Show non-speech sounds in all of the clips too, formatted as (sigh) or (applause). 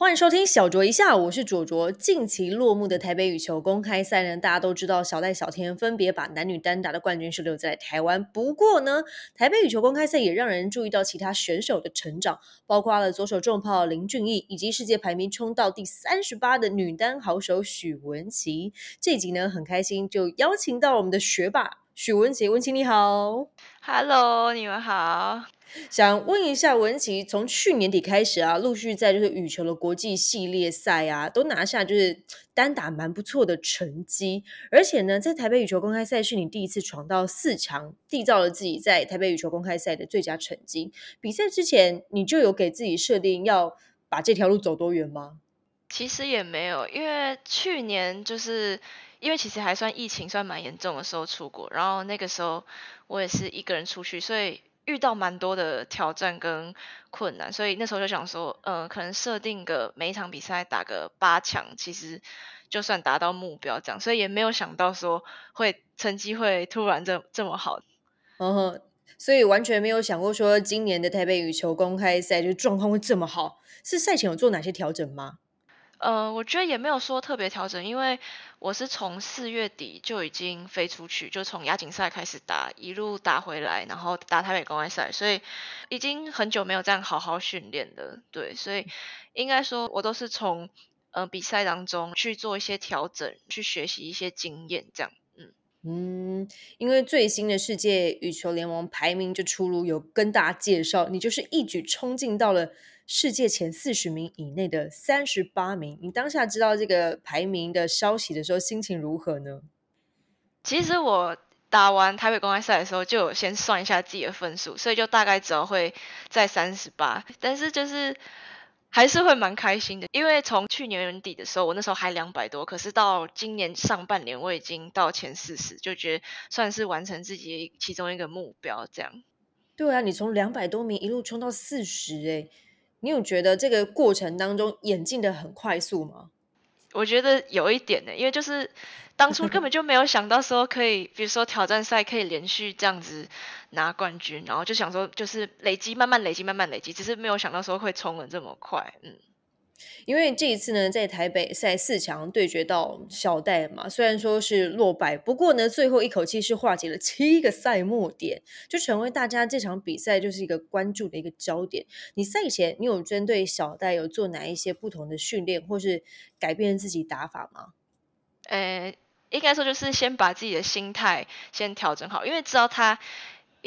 欢迎收听小酌一下，我是卓卓。近期落幕的台北羽球公开赛呢，大家都知道小戴、小天分别把男女单打的冠军是留在台湾。不过呢，台北羽球公开赛也让人注意到其他选手的成长，包括了左手重炮林俊逸，以及世界排名冲到第三十八的女单好手许文琪。这集呢，很开心就邀请到我们的学霸许文琪，文琪你好，Hello，你们好。想问一下文琪，从去年底开始啊，陆续在就是羽球的国际系列赛啊，都拿下就是单打蛮不错的成绩。而且呢，在台北羽球公开赛是你第一次闯到四强，缔造了自己在台北羽球公开赛的最佳成绩。比赛之前，你就有给自己设定要把这条路走多远吗？其实也没有，因为去年就是因为其实还算疫情算蛮严重的时候出国，然后那个时候我也是一个人出去，所以。遇到蛮多的挑战跟困难，所以那时候就想说，嗯，可能设定个每一场比赛打个八强，其实就算达到目标这样，所以也没有想到说会成绩会突然这这么好。嗯，所以完全没有想过说今年的台北羽球公开赛就状况会这么好，是赛前有做哪些调整吗？呃，我觉得也没有说特别调整，因为我是从四月底就已经飞出去，就从亚锦赛开始打，一路打回来，然后打台北公开赛，所以已经很久没有这样好好训练了。对，所以应该说我都是从呃比赛当中去做一些调整，去学习一些经验，这样。嗯嗯，因为最新的世界羽球联盟排名就出炉，有跟大家介绍，你就是一举冲进到了。世界前四十名以内的三十八名，你当下知道这个排名的消息的时候，心情如何呢？其实我打完台北公开赛的时候，就有先算一下自己的分数，所以就大概只要会在三十八，但是就是还是会蛮开心的，因为从去年年底的时候，我那时候还两百多，可是到今年上半年我已经到前四十，就觉得算是完成自己其中一个目标。这样，对啊，你从两百多名一路冲到四十，哎。你有觉得这个过程当中演进的很快速吗？我觉得有一点呢，因为就是当初根本就没有想到说可以，比如说挑战赛可以连续这样子拿冠军，然后就想说就是累积慢慢累积慢慢累积，只是没有想到说会冲的这么快，嗯。因为这一次呢，在台北赛四强对决到小戴嘛，虽然说是落败，不过呢，最后一口气是化解了七个赛末点，就成为大家这场比赛就是一个关注的一个焦点。你赛前你有针对小戴有做哪一些不同的训练，或是改变自己打法吗？呃，应该说就是先把自己的心态先调整好，因为知道他。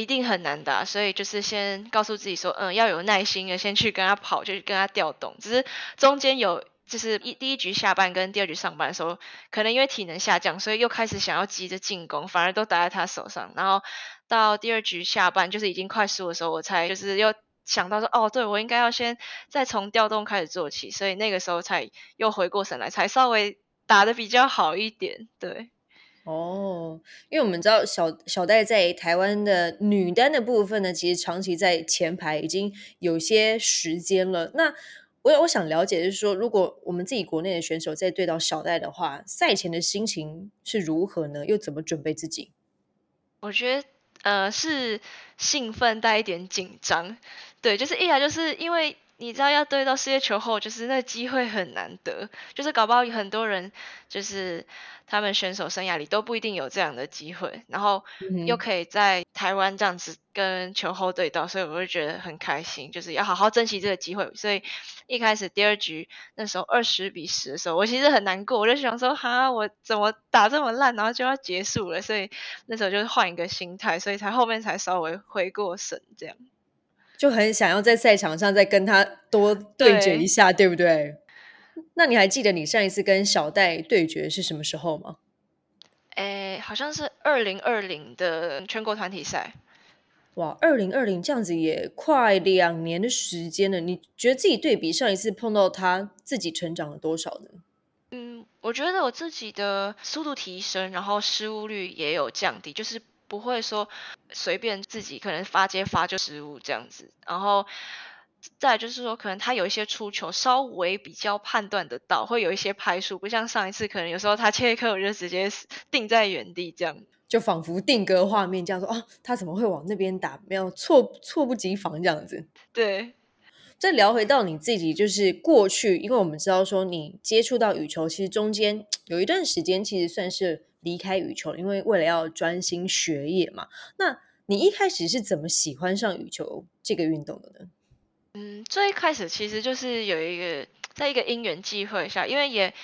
一定很难打，所以就是先告诉自己说，嗯，要有耐心的先去跟他跑，就是跟他调动。只是中间有就是一第一局下半跟第二局上半的时候，可能因为体能下降，所以又开始想要急着进攻，反而都打在他手上。然后到第二局下半就是已经快输的时候，我才就是又想到说，哦，对我应该要先再从调动开始做起，所以那个时候才又回过神来，才稍微打的比较好一点，对。哦，因为我们知道小小戴在台湾的女单的部分呢，其实长期在前排已经有些时间了。那我我想了解的是说，如果我们自己国内的选手在对到小戴的话，赛前的心情是如何呢？又怎么准备自己？我觉得呃是兴奋带一点紧张，对，就是一来就是因为。你知道要对到世界球后，就是那机会很难得，就是搞不好很多人就是他们选手生涯里都不一定有这样的机会，然后又可以在台湾这样子跟球后对到，所以我就觉得很开心，就是要好好珍惜这个机会。所以一开始第二局那时候二十比十的时候，我其实很难过，我就想说哈，我怎么打这么烂，然后就要结束了，所以那时候就是换一个心态，所以才后面才稍微回过神这样。就很想要在赛场上再跟他多对决一下，对不对？那你还记得你上一次跟小戴对决是什么时候吗？诶，好像是二零二零的全国团体赛。哇，二零二零这样子也快两年的时间了。你觉得自己对比上一次碰到他，自己成长了多少呢？嗯，我觉得我自己的速度提升，然后失误率也有降低，就是。不会说随便自己可能发接发就失误这样子，然后再就是说，可能他有一些出球稍微比较判断得到，会有一些拍数，不像上一次，可能有时候他切一颗我就直接定在原地这样。就仿佛定格画面这样说啊，他怎么会往那边打？没有措措不及防这样子。对。再聊回到你自己，就是过去，因为我们知道说你接触到羽球，其实中间有一段时间其实算是离开羽球，因为为了要专心学业嘛。那你一开始是怎么喜欢上羽球这个运动的呢？嗯，最一开始其实就是有一个在一个因缘际会下，因为也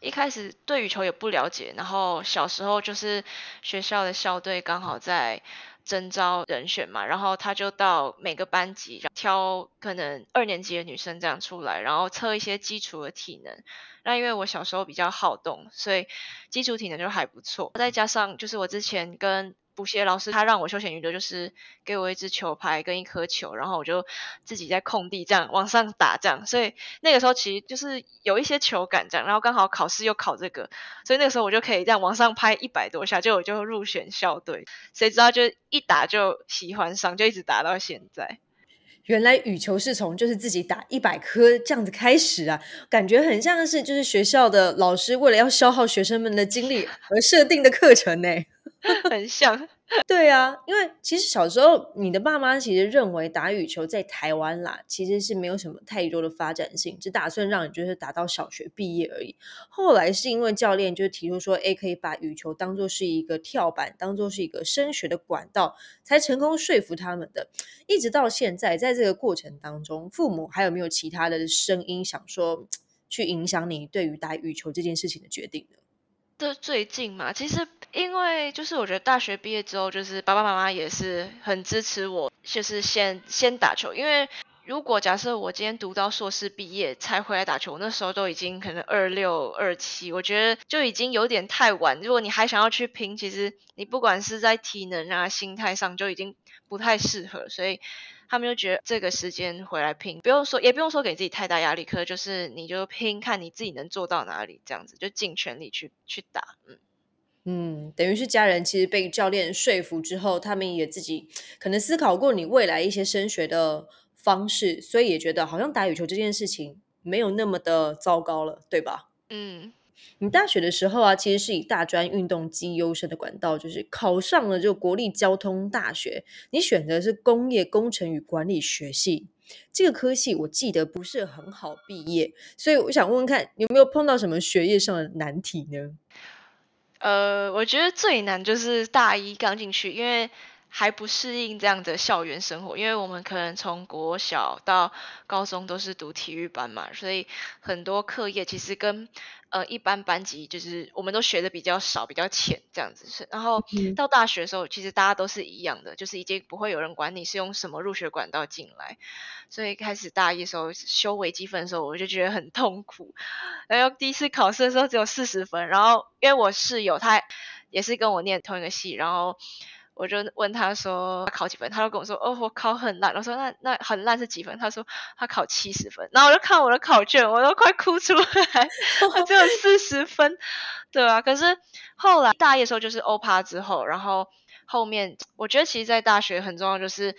一开始对羽球也不了解，然后小时候就是学校的校队刚好在。征招人选嘛，然后他就到每个班级挑可能二年级的女生这样出来，然后测一些基础的体能。那因为我小时候比较好动，所以基础体能就还不错。再加上就是我之前跟补习老师他让我休闲娱乐，就是给我一支球拍跟一颗球，然后我就自己在空地这样往上打这样，所以那个时候其实就是有一些球感这样，然后刚好考试又考这个，所以那个时候我就可以这样往上拍一百多下，就我就入选校队，谁知道就一打就喜欢上，就一直打到现在。原来羽球是从就是自己打一百颗这样子开始啊，感觉很像是就是学校的老师为了要消耗学生们的精力而设定的课程呢。(laughs) 很像，对啊，因为其实小时候你的爸妈其实认为打羽球在台湾啦，其实是没有什么太多的发展性，只打算让你就是打到小学毕业而已。后来是因为教练就提出说，哎，可以把羽球当做是一个跳板，当做是一个升学的管道，才成功说服他们的。一直到现在，在这个过程当中，父母还有没有其他的声音想说去影响你对于打羽球这件事情的决定呢？这最近嘛，其实因为就是我觉得大学毕业之后，就是爸爸妈妈也是很支持我，就是先先打球。因为如果假设我今天读到硕士毕业才回来打球，那时候都已经可能二六二七，我觉得就已经有点太晚。如果你还想要去拼，其实你不管是在体能啊、心态上，就已经不太适合。所以。他们就觉得这个时间回来拼，不用说，也不用说给自己太大压力，可就是你就拼，看你自己能做到哪里，这样子就尽全力去去打。嗯嗯，等于是家人其实被教练说服之后，他们也自己可能思考过你未来一些升学的方式，所以也觉得好像打羽球这件事情没有那么的糟糕了，对吧？嗯。你大学的时候啊，其实是以大专运动机优生的管道，就是考上了就国立交通大学。你选择是工业工程与管理学系这个科系，我记得不是很好毕业，所以我想问问看，有没有碰到什么学业上的难题呢？呃，我觉得最难就是大一刚进去，因为。还不适应这样的校园生活，因为我们可能从国小到高中都是读体育班嘛，所以很多课业其实跟呃一般班级就是我们都学的比较少、比较浅这样子。是，然后到大学的时候，其实大家都是一样的，就是已经不会有人管你是用什么入学管道进来。所以开始大一的时候修微积分的时候，我就觉得很痛苦。然后第一次考试的时候只有四十分，然后因为我室友他也是跟我念同一个系，然后。我就问他说考几分，他就跟我说哦我考很烂。我说那那很烂是几分？他说他考七十分。然后我就看我的考卷，我都快哭出来，只有 (laughs) 四十分，对啊。可是后来大一的时候就是欧趴之后，然后后面我觉得其实，在大学很重要就是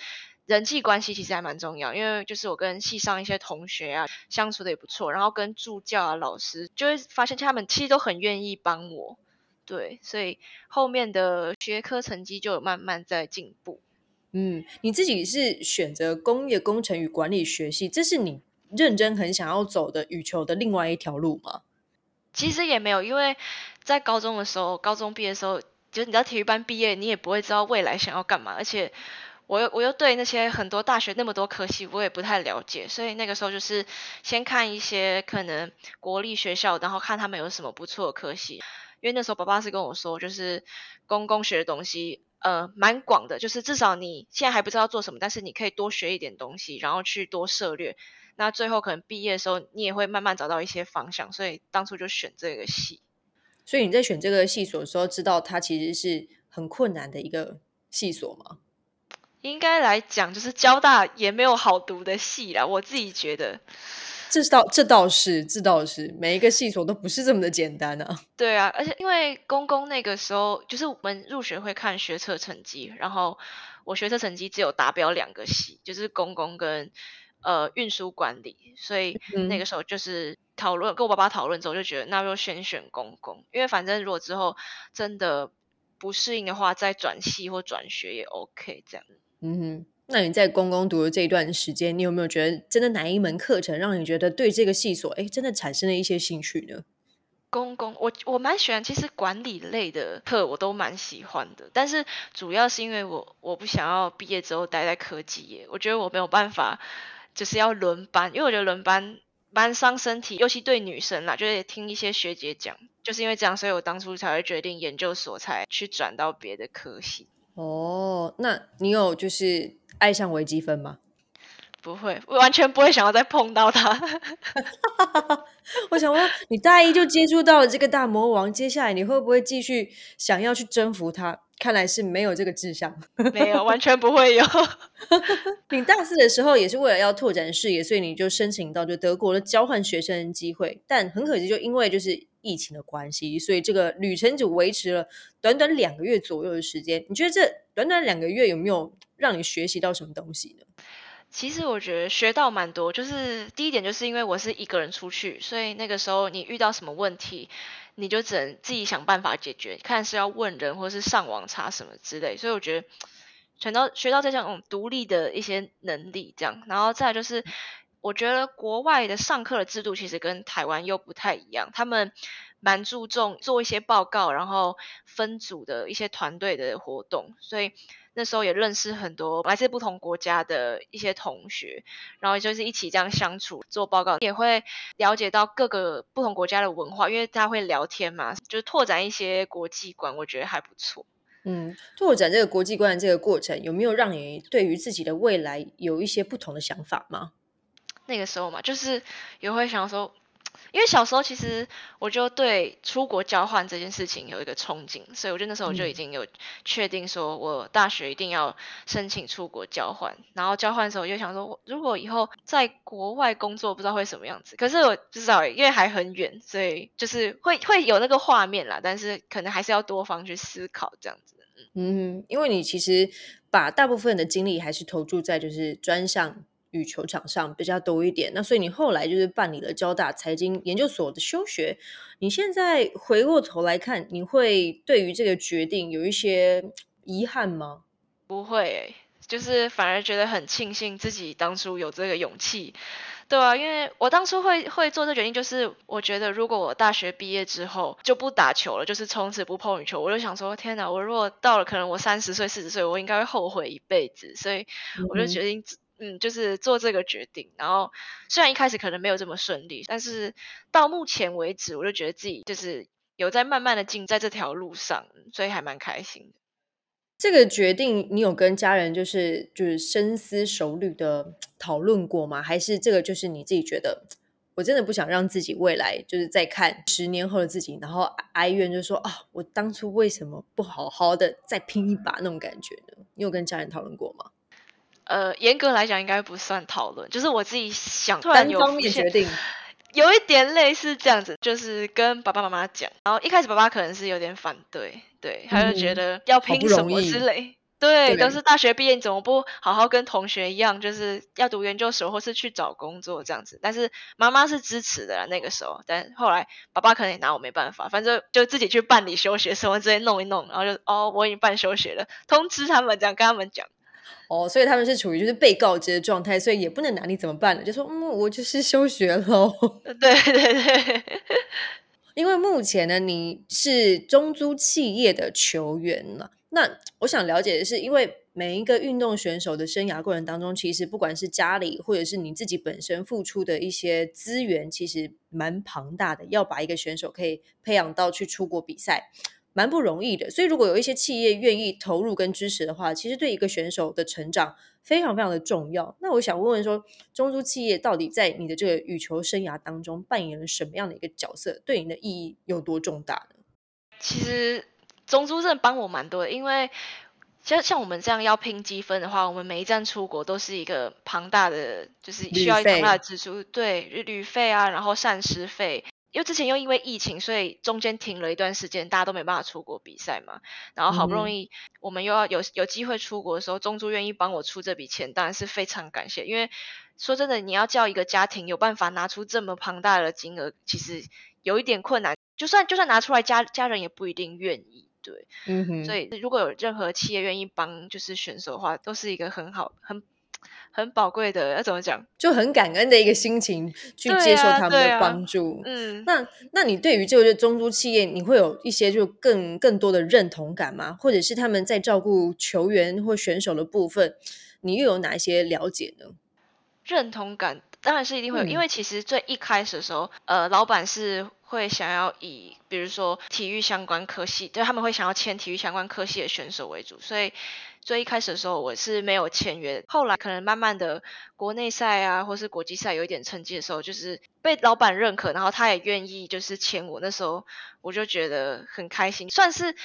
人际关系其实还蛮重要，因为就是我跟系上一些同学啊相处的也不错，然后跟助教啊老师就会发现他们其实都很愿意帮我。对，所以后面的学科成绩就慢慢在进步。嗯，你自己是选择工业工程与管理学系，这是你认真很想要走的羽球的另外一条路吗？其实也没有，因为在高中的时候，高中毕业的时候，就是你在体育班毕业，你也不会知道未来想要干嘛，而且我又我又对那些很多大学那么多科系，我也不太了解，所以那个时候就是先看一些可能国立学校，然后看他们有什么不错的科系。因为那时候爸爸是跟我说，就是公公学的东西，呃，蛮广的，就是至少你现在还不知道做什么，但是你可以多学一点东西，然后去多涉略。那最后可能毕业的时候，你也会慢慢找到一些方向。所以当初就选这个系。所以你在选这个系所的时候，知道它其实是很困难的一个系所吗？应该来讲，就是交大也没有好读的系啦，我自己觉得。这倒这倒是，这倒是，每一个系所都不是这么的简单啊。对啊，而且因为公公那个时候，就是我们入学会看学测成绩，然后我学测成绩只有达标两个系，就是公公跟呃运输管理，所以那个时候就是讨论跟我爸爸讨论之后，就觉得那就先选公公，因为反正如果之后真的不适应的话，再转系或转学也 OK 这样。嗯哼，那你在公公读的这一段时间，你有没有觉得真的哪一门课程让你觉得对这个系所哎真的产生了一些兴趣呢？公公，我我蛮喜欢，其实管理类的课我都蛮喜欢的，但是主要是因为我我不想要毕业之后待在科技业，我觉得我没有办法，就是要轮班，因为我觉得轮班蛮伤身体，尤其对女生啦，就是听一些学姐讲，就是因为这样，所以我当初才会决定研究所才去转到别的科系。哦，那你有就是爱上微积分吗？不会，我完全不会想要再碰到他。(laughs) 我想问，你大一就接触到了这个大魔王，接下来你会不会继续想要去征服他？看来是没有这个志向，(laughs) 没有，完全不会有。(laughs) 你大四的时候也是为了要拓展视野，所以你就申请到就德国的交换学生机会，但很可惜，就因为就是疫情的关系，所以这个旅程只维持了短短两个月左右的时间。你觉得这短短两个月有没有让你学习到什么东西呢？其实我觉得学到蛮多，就是第一点就是因为我是一个人出去，所以那个时候你遇到什么问题，你就只能自己想办法解决，看是要问人或是上网查什么之类。所以我觉得学到学到这种独立的一些能力，这样，然后再就是我觉得国外的上课的制度其实跟台湾又不太一样，他们蛮注重做一些报告，然后分组的一些团队的活动，所以。那时候也认识很多来自不同国家的一些同学，然后就是一起这样相处做报告，也会了解到各个不同国家的文化，因为他会聊天嘛，就是拓展一些国际观，我觉得还不错。嗯，拓展这个国际观的这个过程，有没有让你对于自己的未来有一些不同的想法吗？那个时候嘛，就是也会想说。因为小时候其实我就对出国交换这件事情有一个憧憬，所以我觉得那时候我就已经有确定说我大学一定要申请出国交换。然后交换的时候我就想说，如果以后在国外工作，不知道会什么样子。可是我不知道，因为还很远，所以就是会会有那个画面啦，但是可能还是要多方去思考这样子。嗯，因为你其实把大部分的精力还是投注在就是专项。羽球场上比较多一点，那所以你后来就是办理了交大财经研究所的休学。你现在回过头来看，你会对于这个决定有一些遗憾吗？不会，就是反而觉得很庆幸自己当初有这个勇气，对啊，因为我当初会会做这决定，就是我觉得如果我大学毕业之后就不打球了，就是从此不碰羽球，我就想说，天哪，我如果到了可能我三十岁、四十岁，我应该会后悔一辈子，所以我就决定。嗯，就是做这个决定，然后虽然一开始可能没有这么顺利，但是到目前为止，我就觉得自己就是有在慢慢的进在这条路上，所以还蛮开心的。这个决定，你有跟家人就是就是深思熟虑的讨论过吗？还是这个就是你自己觉得，我真的不想让自己未来就是再看十年后的自己，然后哀怨，就说啊，我当初为什么不好好的再拼一把那种感觉呢？你有跟家人讨论过吗？呃，严格来讲应该不算讨论，就是我自己想突然有方面决定，(laughs) 有一点类似这样子，就是跟爸爸妈妈讲，然后一开始爸爸可能是有点反对，对，他就觉得要拼什么之类，对，都是大学毕业，你怎么不好好跟同学一样，就是要读研究所或是去找工作这样子？但是妈妈是支持的啦那个时候，但后来爸爸可能也拿我没办法，反正就自己去办理休学，什么之类弄一弄，然后就哦，我已经办休学了，通知他们这样跟他们讲。哦，所以他们是处于就是被告知的状态，所以也不能拿你怎么办了？就说嗯，我就是休学喽。对对对，因为目前呢，你是中租企业的球员了。那我想了解的是，因为每一个运动选手的生涯过程当中，其实不管是家里或者是你自己本身付出的一些资源，其实蛮庞大的，要把一个选手可以培养到去出国比赛。蛮不容易的，所以如果有一些企业愿意投入跟支持的话，其实对一个选手的成长非常非常的重要。那我想问问说，中租企业到底在你的这个羽球生涯当中扮演了什么样的一个角色？对你的意义有多重大呢？其实中租真的帮我蛮多的，因为像像我们这样要拼积分的话，我们每一站出国都是一个庞大的，就是需要一个庞大的支出，对，旅费啊，然后膳食费。因为之前又因为疫情，所以中间停了一段时间，大家都没办法出国比赛嘛。然后好不容易我们又要有有机会出国的时候，中珠愿意帮我出这笔钱，当然是非常感谢。因为说真的，你要叫一个家庭有办法拿出这么庞大的金额，其实有一点困难。就算就算拿出来，家家人也不一定愿意。对，嗯哼。所以如果有任何企业愿意帮就是选手的话，都是一个很好很。很宝贵的，要怎么讲？就很感恩的一个心情去接受他们的帮助。嗯，那那你对于这个中租企业，你会有一些就更更多的认同感吗？或者是他们在照顾球员或选手的部分，你又有哪一些了解呢？认同感当然是一定会有，因为其实最一开始的时候，呃，老板是会想要以比如说体育相关科系，对他们会想要签体育相关科系的选手为主，所以。最一开始的时候，我是没有签约。后来可能慢慢的，国内赛啊，或是国际赛有一点成绩的时候，就是被老板认可，然后他也愿意就是签我。那时候我就觉得很开心，算是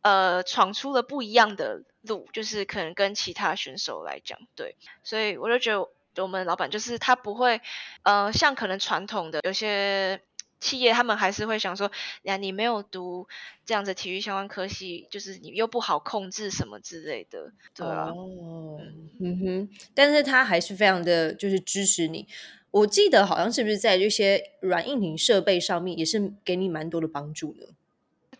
呃闯出了不一样的路，就是可能跟其他选手来讲，对。所以我就觉得我们老板就是他不会呃像可能传统的有些。企业他们还是会想说，呀，你没有读这样子体育相关科系，就是你又不好控制什么之类的，对啊。哦，嗯哼，但是他还是非常的就是支持你。我记得好像是不是在这些软硬体设备上面也是给你蛮多的帮助的。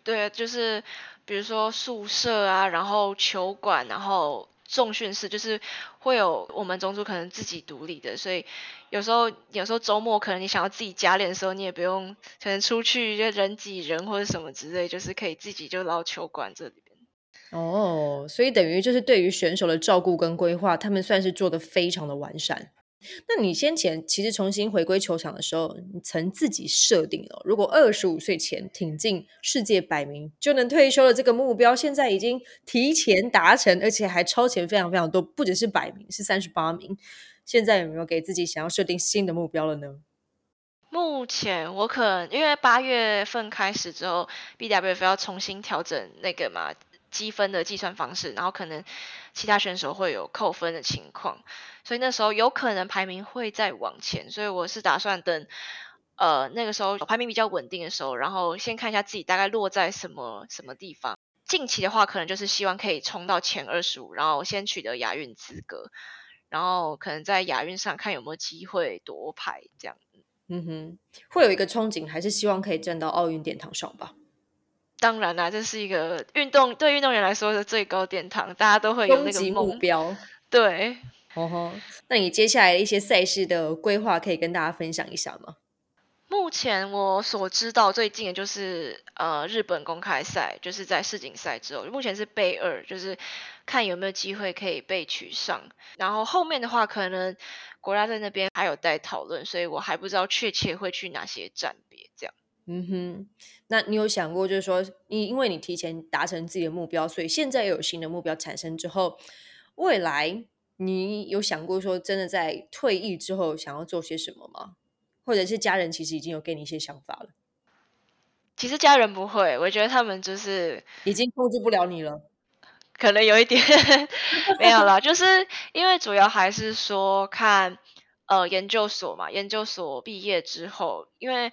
对，就是比如说宿舍啊，然后球馆，然后。重训室就是会有我们中组可能自己独立的，所以有时候有时候周末可能你想要自己加练的时候，你也不用可能出去就人挤人或者什么之类，就是可以自己就捞球馆这里边。哦，所以等于就是对于选手的照顾跟规划，他们算是做的非常的完善。那你先前其实重新回归球场的时候，你曾自己设定了，如果二十五岁前挺进世界百名就能退休的这个目标，现在已经提前达成，而且还超前非常非常多，不只是百名，是三十八名。现在有没有给自己想要设定新的目标了呢？目前我可能因为八月份开始之后，BWF 要重新调整那个嘛积分的计算方式，然后可能其他选手会有扣分的情况。所以那时候有可能排名会再往前，所以我是打算等，呃，那个时候排名比较稳定的时候，然后先看一下自己大概落在什么什么地方。近期的话，可能就是希望可以冲到前二十五，然后先取得亚运资格，然后可能在亚运上看有没有机会夺牌这样。嗯哼，会有一个憧憬，还是希望可以站到奥运殿堂上吧？当然啦，这是一个运动对运动员来说的最高殿堂，大家都会有那个目标。对。哦吼，那你接下来一些赛事的规划可以跟大家分享一下吗？目前我所知道最近的就是呃日本公开赛，就是在世锦赛之后，目前是备二，就是看有没有机会可以被取上。然后后面的话，可能国家队那边还有待讨论，所以我还不知道确切会去哪些站别这样。嗯哼，那你有想过，就是说你因为你提前达成自己的目标，所以现在又有新的目标产生之后，未来。你有想过说，真的在退役之后想要做些什么吗？或者是家人其实已经有给你一些想法了？其实家人不会，我觉得他们就是已经控制不了你了，可能有一点 (laughs) 没有了，就是因为主要还是说看呃研究所嘛，研究所毕业之后，因为。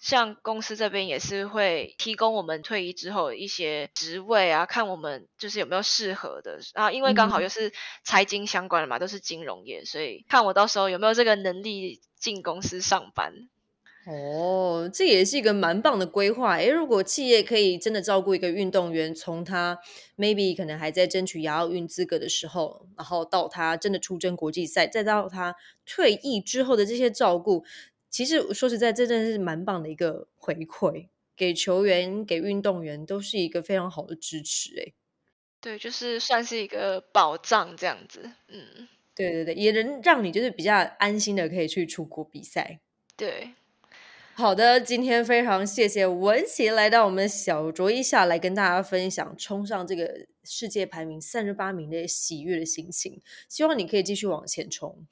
像公司这边也是会提供我们退役之后一些职位啊，看我们就是有没有适合的。然后因为刚好又是财经相关的嘛，都是金融业，所以看我到时候有没有这个能力进公司上班。哦，这也是一个蛮棒的规划。诶，如果企业可以真的照顾一个运动员，从他 maybe 可能还在争取亚奥运资格的时候，然后到他真的出征国际赛，再到他退役之后的这些照顾。其实说实在，这真的是蛮棒的一个回馈，给球员、给运动员都是一个非常好的支持。哎，对，就是算是一个保障这样子。嗯，对对对，也能让你就是比较安心的可以去出国比赛。对，好的，今天非常谢谢文琪来到我们小酌一下，来跟大家分享冲上这个世界排名三十八名的喜悦的心情。希望你可以继续往前冲。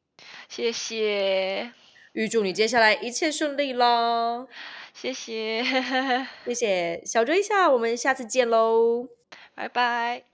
谢谢。预祝你接下来一切顺利喽！谢谢，(laughs) 谢谢，小追一下，我们下次见喽，拜拜。